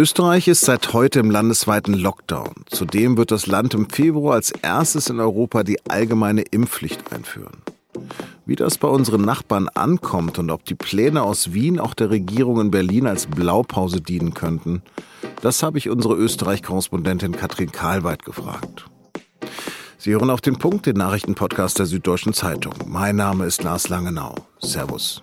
Österreich ist seit heute im landesweiten Lockdown. Zudem wird das Land im Februar als erstes in Europa die allgemeine Impfpflicht einführen. Wie das bei unseren Nachbarn ankommt und ob die Pläne aus Wien auch der Regierung in Berlin als Blaupause dienen könnten, das habe ich unsere Österreich-Korrespondentin Katrin Karlweit gefragt. Sie hören auf den Punkt, den Nachrichtenpodcast der Süddeutschen Zeitung. Mein Name ist Lars Langenau. Servus.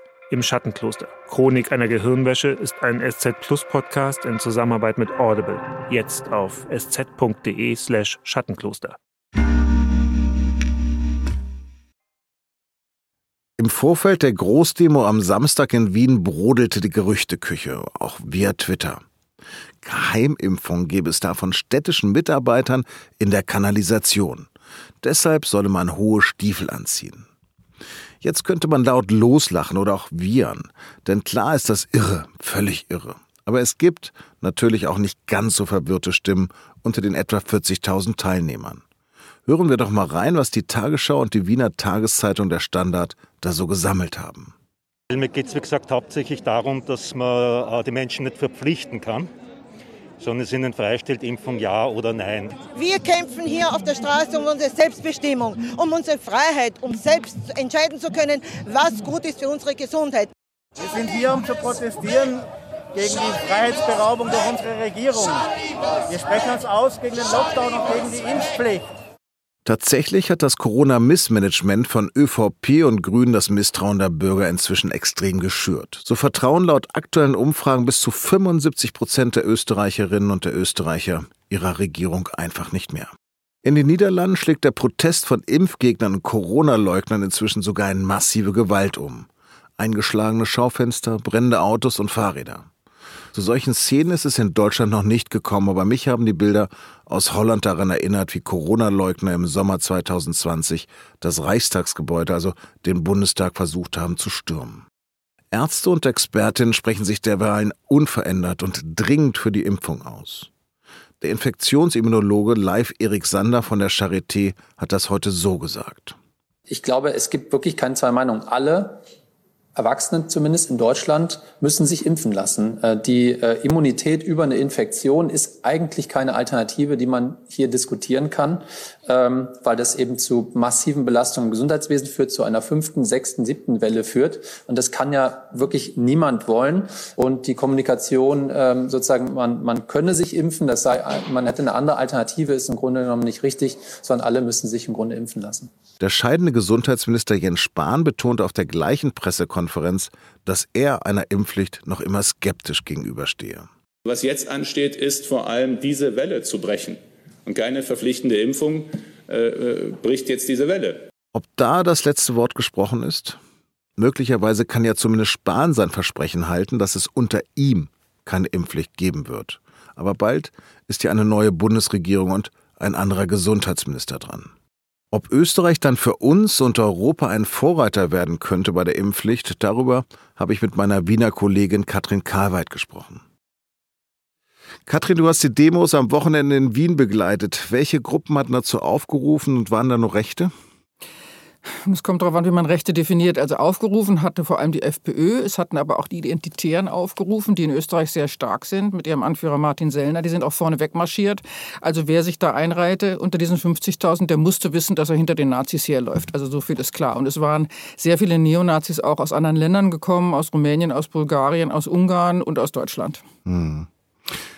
Im Schattenkloster. Chronik einer Gehirnwäsche ist ein SZ Plus Podcast in Zusammenarbeit mit Audible. Jetzt auf sz.de/slash Schattenkloster. Im Vorfeld der Großdemo am Samstag in Wien brodelte die Gerüchteküche, auch via Twitter. Geheimimpfung gebe es da von städtischen Mitarbeitern in der Kanalisation. Deshalb solle man hohe Stiefel anziehen. Jetzt könnte man laut loslachen oder auch wiehern, denn klar ist das irre, völlig irre. Aber es gibt natürlich auch nicht ganz so verwirrte Stimmen unter den etwa 40.000 Teilnehmern. Hören wir doch mal rein, was die Tagesschau und die Wiener Tageszeitung der Standard da so gesammelt haben. Mir geht es, wie gesagt, hauptsächlich darum, dass man äh, die Menschen nicht verpflichten kann, sondern es ihnen freistellt, Impfung ja oder nein. Wir kämpfen hier auf der Straße um unsere Selbstbestimmung, um unsere Freiheit, um selbst entscheiden zu können, was gut ist für unsere Gesundheit. Wir sind hier, um zu protestieren gegen die Freiheitsberaubung durch unsere Regierung. Wir sprechen uns aus gegen den Lockdown und gegen die Impfpflicht. Tatsächlich hat das Corona-Missmanagement von ÖVP und Grünen das Misstrauen der Bürger inzwischen extrem geschürt. So vertrauen laut aktuellen Umfragen bis zu 75 Prozent der Österreicherinnen und der Österreicher ihrer Regierung einfach nicht mehr. In den Niederlanden schlägt der Protest von Impfgegnern und Corona-Leugnern inzwischen sogar in massive Gewalt um. Eingeschlagene Schaufenster, brennende Autos und Fahrräder. Zu solchen Szenen ist es in Deutschland noch nicht gekommen, aber mich haben die Bilder aus Holland daran erinnert, wie Corona-Leugner im Sommer 2020 das Reichstagsgebäude, also den Bundestag, versucht haben zu stürmen. Ärzte und Expertinnen sprechen sich derweil unverändert und dringend für die Impfung aus. Der Infektionsimmunologe Live Erik Sander von der Charité hat das heute so gesagt. Ich glaube, es gibt wirklich keine zwei Meinungen. Alle Erwachsene zumindest in Deutschland müssen sich impfen lassen. Äh, die äh, Immunität über eine Infektion ist eigentlich keine Alternative, die man hier diskutieren kann, ähm, weil das eben zu massiven Belastungen im Gesundheitswesen führt, zu einer fünften, sechsten, siebten Welle führt. Und das kann ja wirklich niemand wollen. Und die Kommunikation ähm, sozusagen, man, man könne sich impfen, das sei, man hätte eine andere Alternative, ist im Grunde genommen nicht richtig, sondern alle müssen sich im Grunde impfen lassen. Der scheidende Gesundheitsminister Jens Spahn betonte auf der gleichen Pressekonferenz, dass er einer Impfpflicht noch immer skeptisch gegenüberstehe. Was jetzt ansteht, ist vor allem diese Welle zu brechen. Und keine verpflichtende Impfung äh, äh, bricht jetzt diese Welle. Ob da das letzte Wort gesprochen ist? Möglicherweise kann ja zumindest Spahn sein Versprechen halten, dass es unter ihm keine Impfpflicht geben wird. Aber bald ist ja eine neue Bundesregierung und ein anderer Gesundheitsminister dran. Ob Österreich dann für uns und Europa ein Vorreiter werden könnte bei der Impfpflicht, darüber habe ich mit meiner Wiener Kollegin Katrin Karlweit gesprochen. Katrin, du hast die Demos am Wochenende in Wien begleitet. Welche Gruppen hatten dazu aufgerufen und waren da nur Rechte? Es kommt darauf an, wie man Rechte definiert. Also aufgerufen hatte vor allem die FPÖ, es hatten aber auch die Identitären aufgerufen, die in Österreich sehr stark sind, mit ihrem Anführer Martin Sellner, die sind auch vorne wegmarschiert. Also wer sich da einreihte unter diesen 50.000, der musste wissen, dass er hinter den Nazis herläuft. Also so viel ist klar. Und es waren sehr viele Neonazis auch aus anderen Ländern gekommen, aus Rumänien, aus Bulgarien, aus Ungarn und aus Deutschland. Hm.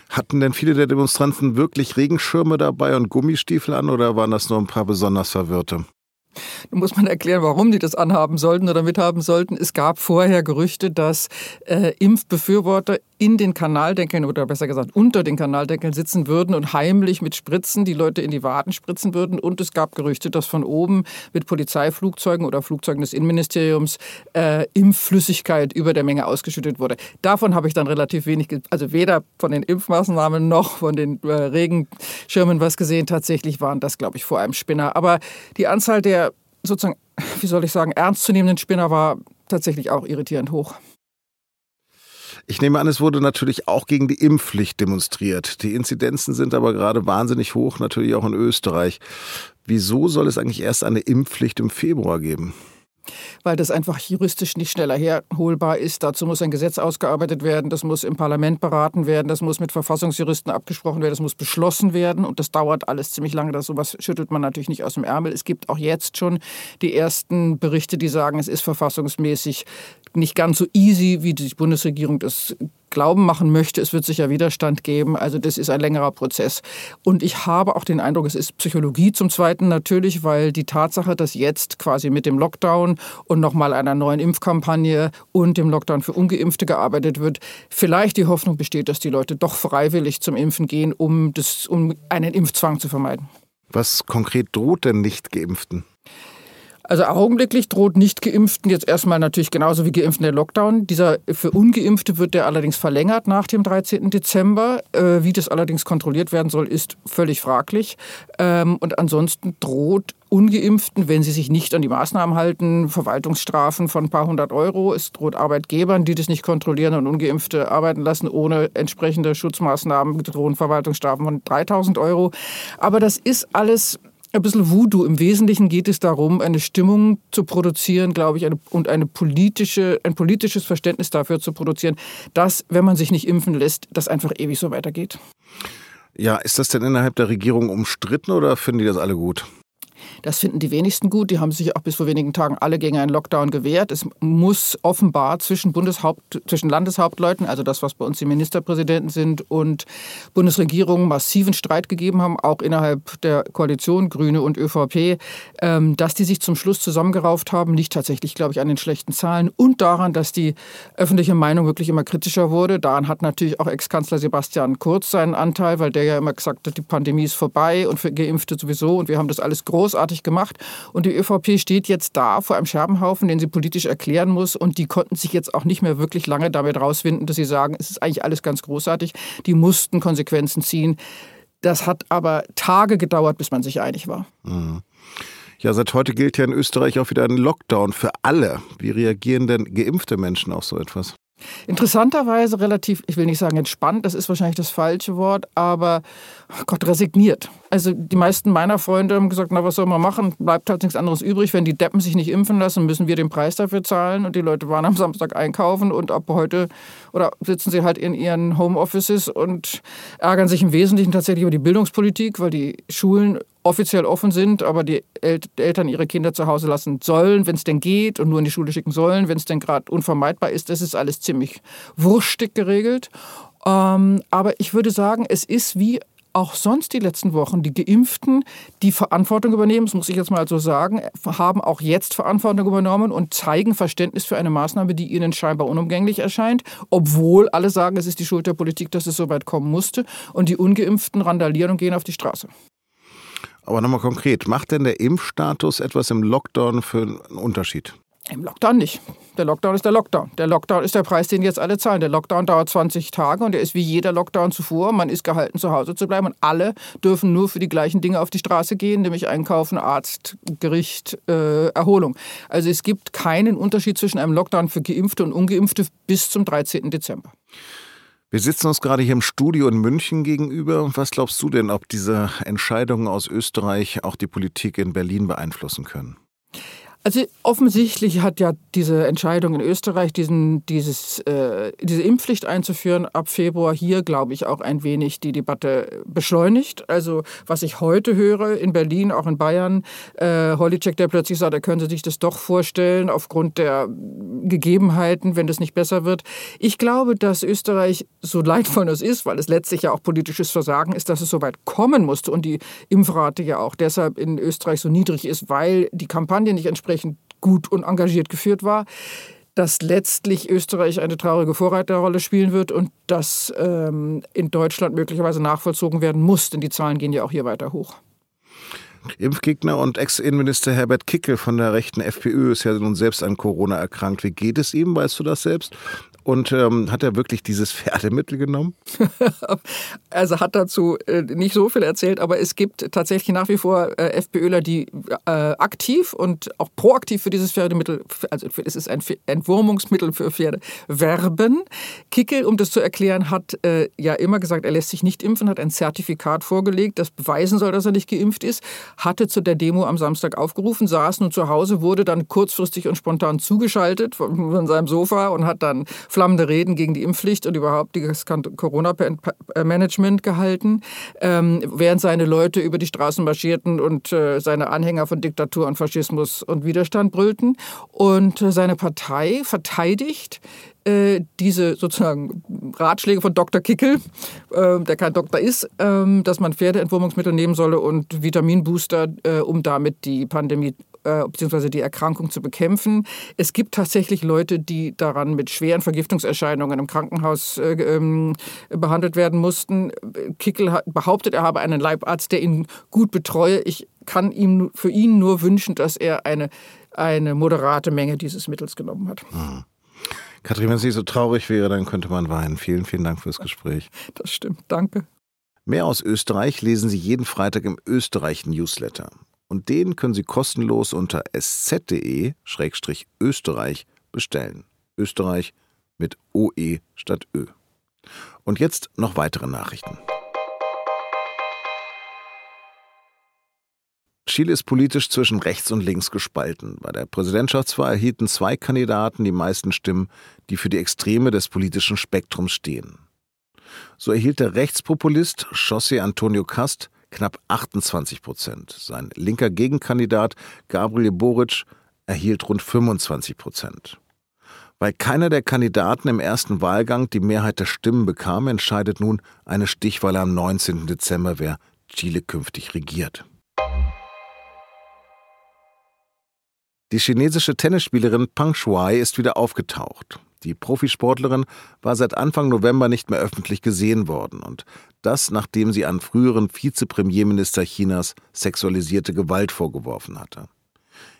Hatten denn viele der Demonstranten wirklich Regenschirme dabei und Gummistiefel an oder waren das nur ein paar besonders Verwirrte? Da muss man erklären, warum die das anhaben sollten oder mithaben sollten. Es gab vorher Gerüchte, dass äh, Impfbefürworter in den Kanaldeckeln oder besser gesagt unter den Kanaldeckeln sitzen würden und heimlich mit Spritzen die Leute in die Waden spritzen würden. Und es gab Gerüchte, dass von oben mit Polizeiflugzeugen oder Flugzeugen des Innenministeriums äh, Impfflüssigkeit über der Menge ausgeschüttet wurde. Davon habe ich dann relativ wenig, also weder von den Impfmaßnahmen noch von den äh, Regenschirmen was gesehen. Tatsächlich waren das, glaube ich, vor allem Spinner. Aber die Anzahl der sozusagen, wie soll ich sagen, ernstzunehmenden Spinner war tatsächlich auch irritierend hoch. Ich nehme an, es wurde natürlich auch gegen die Impfpflicht demonstriert. Die Inzidenzen sind aber gerade wahnsinnig hoch, natürlich auch in Österreich. Wieso soll es eigentlich erst eine Impfpflicht im Februar geben? Weil das einfach juristisch nicht schneller herholbar ist. Dazu muss ein Gesetz ausgearbeitet werden, das muss im Parlament beraten werden, das muss mit Verfassungsjuristen abgesprochen werden, das muss beschlossen werden und das dauert alles ziemlich lange. Das sowas schüttelt man natürlich nicht aus dem Ärmel. Es gibt auch jetzt schon die ersten Berichte, die sagen, es ist verfassungsmäßig nicht ganz so easy, wie die Bundesregierung das glauben machen möchte, es wird sicher Widerstand geben. Also das ist ein längerer Prozess. Und ich habe auch den Eindruck, es ist Psychologie zum Zweiten natürlich, weil die Tatsache, dass jetzt quasi mit dem Lockdown und nochmal einer neuen Impfkampagne und dem Lockdown für Ungeimpfte gearbeitet wird, vielleicht die Hoffnung besteht, dass die Leute doch freiwillig zum Impfen gehen, um, das, um einen Impfzwang zu vermeiden. Was konkret droht denn nicht Geimpften? Also augenblicklich droht nicht geimpften jetzt erstmal natürlich genauso wie geimpften der Lockdown. Dieser für ungeimpfte wird der allerdings verlängert nach dem 13. Dezember. Äh, wie das allerdings kontrolliert werden soll, ist völlig fraglich. Ähm, und ansonsten droht Ungeimpften, wenn sie sich nicht an die Maßnahmen halten, Verwaltungsstrafen von ein paar hundert Euro. Es droht Arbeitgebern, die das nicht kontrollieren und Ungeimpfte arbeiten lassen, ohne entsprechende Schutzmaßnahmen, drohen Verwaltungsstrafen von 3000 Euro. Aber das ist alles ein bisschen Voodoo. Im Wesentlichen geht es darum, eine Stimmung zu produzieren, glaube ich, eine, und eine politische, ein politisches Verständnis dafür zu produzieren, dass, wenn man sich nicht impfen lässt, das einfach ewig so weitergeht. Ja, ist das denn innerhalb der Regierung umstritten oder finden die das alle gut? Das finden die wenigsten gut. Die haben sich auch bis vor wenigen Tagen alle gegen einen Lockdown gewehrt. Es muss offenbar zwischen, Bundeshaupt, zwischen Landeshauptleuten, also das, was bei uns die Ministerpräsidenten sind, und Bundesregierung massiven Streit gegeben haben, auch innerhalb der Koalition, Grüne und ÖVP, ähm, dass die sich zum Schluss zusammengerauft haben. Liegt tatsächlich, glaube ich, an den schlechten Zahlen und daran, dass die öffentliche Meinung wirklich immer kritischer wurde. Daran hat natürlich auch Ex-Kanzler Sebastian Kurz seinen Anteil, weil der ja immer gesagt hat, die Pandemie ist vorbei und für Geimpfte sowieso und wir haben das alles großartig großartig gemacht. Und die ÖVP steht jetzt da vor einem Scherbenhaufen, den sie politisch erklären muss. Und die konnten sich jetzt auch nicht mehr wirklich lange damit rausfinden, dass sie sagen, es ist eigentlich alles ganz großartig. Die mussten Konsequenzen ziehen. Das hat aber Tage gedauert, bis man sich einig war. Mhm. Ja, seit heute gilt ja in Österreich auch wieder ein Lockdown für alle. Wie reagieren denn geimpfte Menschen auf so etwas? Interessanterweise relativ, ich will nicht sagen entspannt, das ist wahrscheinlich das falsche Wort, aber Gott resigniert. Also die meisten meiner Freunde haben gesagt, na was soll man machen, bleibt halt nichts anderes übrig. Wenn die Deppen sich nicht impfen lassen, müssen wir den Preis dafür zahlen. Und die Leute waren am Samstag einkaufen und ab heute oder sitzen sie halt in ihren Homeoffices und ärgern sich im Wesentlichen tatsächlich über die Bildungspolitik, weil die Schulen offiziell offen sind, aber die Eltern ihre Kinder zu Hause lassen sollen, wenn es denn geht, und nur in die Schule schicken sollen, wenn es denn gerade unvermeidbar ist. Das ist alles ziemlich wurschtig geregelt. Ähm, aber ich würde sagen, es ist wie auch sonst die letzten Wochen, die Geimpften, die Verantwortung übernehmen, das muss ich jetzt mal so sagen, haben auch jetzt Verantwortung übernommen und zeigen Verständnis für eine Maßnahme, die ihnen scheinbar unumgänglich erscheint, obwohl alle sagen, es ist die Schuld der Politik, dass es so weit kommen musste. Und die Ungeimpften randalieren und gehen auf die Straße. Aber nochmal konkret, macht denn der Impfstatus etwas im Lockdown für einen Unterschied? Im Lockdown nicht. Der Lockdown ist der Lockdown. Der Lockdown ist der Preis, den jetzt alle zahlen. Der Lockdown dauert 20 Tage und er ist wie jeder Lockdown zuvor. Man ist gehalten, zu Hause zu bleiben und alle dürfen nur für die gleichen Dinge auf die Straße gehen, nämlich einkaufen, Arzt, Gericht, äh, Erholung. Also es gibt keinen Unterschied zwischen einem Lockdown für Geimpfte und Ungeimpfte bis zum 13. Dezember. Wir sitzen uns gerade hier im Studio in München gegenüber. Was glaubst du denn, ob diese Entscheidungen aus Österreich auch die Politik in Berlin beeinflussen können? Also offensichtlich hat ja diese Entscheidung in Österreich, diesen, dieses, äh, diese Impfpflicht einzuführen ab Februar hier, glaube ich, auch ein wenig die Debatte beschleunigt. Also was ich heute höre in Berlin, auch in Bayern, äh, Holicek, der plötzlich sagt, er könnte sich das doch vorstellen, aufgrund der Gegebenheiten, wenn das nicht besser wird. Ich glaube, dass Österreich, so leidvoll es ist, weil es letztlich ja auch politisches Versagen ist, dass es so weit kommen musste und die Impfrate ja auch deshalb in Österreich so niedrig ist, weil die Kampagne nicht entsprechend gut und engagiert geführt war dass letztlich Österreich eine traurige Vorreiterrolle spielen wird und das ähm, in Deutschland möglicherweise nachvollzogen werden muss, denn die Zahlen gehen ja auch hier weiter hoch. Impfgegner und Ex-Innenminister Herbert Kickel von der rechten FPÖ ist ja nun selbst an Corona erkrankt. Wie geht es ihm? Weißt du das selbst? Und ähm, hat er wirklich dieses Pferdemittel genommen? also hat dazu äh, nicht so viel erzählt, aber es gibt tatsächlich nach wie vor äh, FPÖler, die äh, aktiv und auch proaktiv für dieses Pferdemittel, also es ist ein Entwurmungsmittel für Pferde, werben. Kickel, um das zu erklären, hat äh, ja immer gesagt, er lässt sich nicht impfen, hat ein Zertifikat vorgelegt, das beweisen soll, dass er nicht geimpft ist, hatte zu der Demo am Samstag aufgerufen, saß nun zu Hause, wurde dann kurzfristig und spontan zugeschaltet von, seinem Sofa und hat dann flammende Reden gegen die Impfpflicht und überhaupt das Corona-Management gehalten, ähm, während seine Leute über die Straßen marschierten und äh, seine Anhänger von Diktatur und Faschismus und Widerstand brüllten. Und äh, seine Partei verteidigt äh, diese sozusagen Ratschläge von Dr. Kickel, äh, der kein Doktor ist, äh, dass man Pferdeentwurmungsmittel nehmen solle und Vitaminbooster, äh, um damit die Pandemie bzw. die Erkrankung zu bekämpfen. Es gibt tatsächlich Leute, die daran mit schweren Vergiftungserscheinungen im Krankenhaus äh, ähm, behandelt werden mussten. Kickel behauptet, er habe einen Leibarzt, der ihn gut betreue. Ich kann ihm für ihn nur wünschen, dass er eine, eine moderate Menge dieses Mittels genommen hat. Mhm. Kathrin, wenn es nicht so traurig wäre, dann könnte man weinen. Vielen, vielen Dank fürs Gespräch. Das stimmt. Danke. Mehr aus Österreich lesen Sie jeden Freitag im Österreich-Newsletter und den können Sie kostenlos unter sz.de-österreich bestellen. Österreich mit OE statt Ö. Und jetzt noch weitere Nachrichten. Chile ist politisch zwischen rechts und links gespalten. Bei der Präsidentschaftswahl erhielten zwei Kandidaten die meisten Stimmen, die für die Extreme des politischen Spektrums stehen. So erhielt der Rechtspopulist José Antonio Cast knapp 28 Prozent. Sein linker Gegenkandidat Gabriel Boric erhielt rund 25 Prozent. Weil keiner der Kandidaten im ersten Wahlgang die Mehrheit der Stimmen bekam, entscheidet nun eine Stichwahl am 19. Dezember, wer Chile künftig regiert. Die chinesische Tennisspielerin Pang Shuai ist wieder aufgetaucht. Die Profisportlerin war seit Anfang November nicht mehr öffentlich gesehen worden und das nachdem sie an früheren Vizepremierminister Chinas sexualisierte Gewalt vorgeworfen hatte.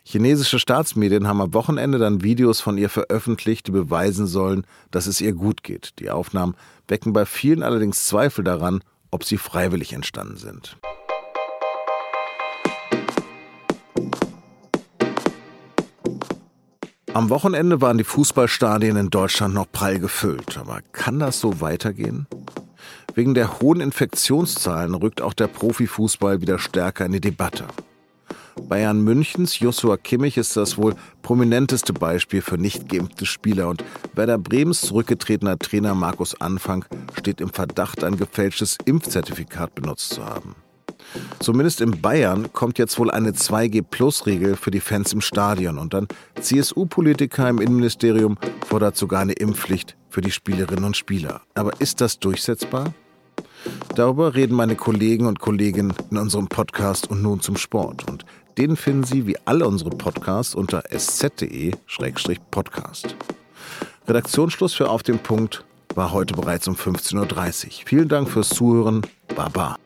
Chinesische Staatsmedien haben am Wochenende dann Videos von ihr veröffentlicht, die beweisen sollen, dass es ihr gut geht. Die Aufnahmen wecken bei vielen allerdings Zweifel daran, ob sie freiwillig entstanden sind. Am Wochenende waren die Fußballstadien in Deutschland noch prall gefüllt. Aber kann das so weitergehen? Wegen der hohen Infektionszahlen rückt auch der Profifußball wieder stärker in die Debatte. Bayern Münchens Joshua Kimmich ist das wohl prominenteste Beispiel für nicht geimpfte Spieler und Werder Bremens zurückgetretener Trainer Markus Anfang steht im Verdacht, ein gefälschtes Impfzertifikat benutzt zu haben. Zumindest in Bayern kommt jetzt wohl eine 2G-Plus-Regel für die Fans im Stadion und dann CSU-Politiker im Innenministerium fordert sogar eine Impfpflicht für die Spielerinnen und Spieler. Aber ist das durchsetzbar? Darüber reden meine Kollegen und Kolleginnen in unserem Podcast und nun zum Sport. Und den finden Sie wie alle unsere Podcasts unter sz.de-podcast. Redaktionsschluss für Auf den Punkt war heute bereits um 15.30 Uhr. Vielen Dank fürs Zuhören. Baba.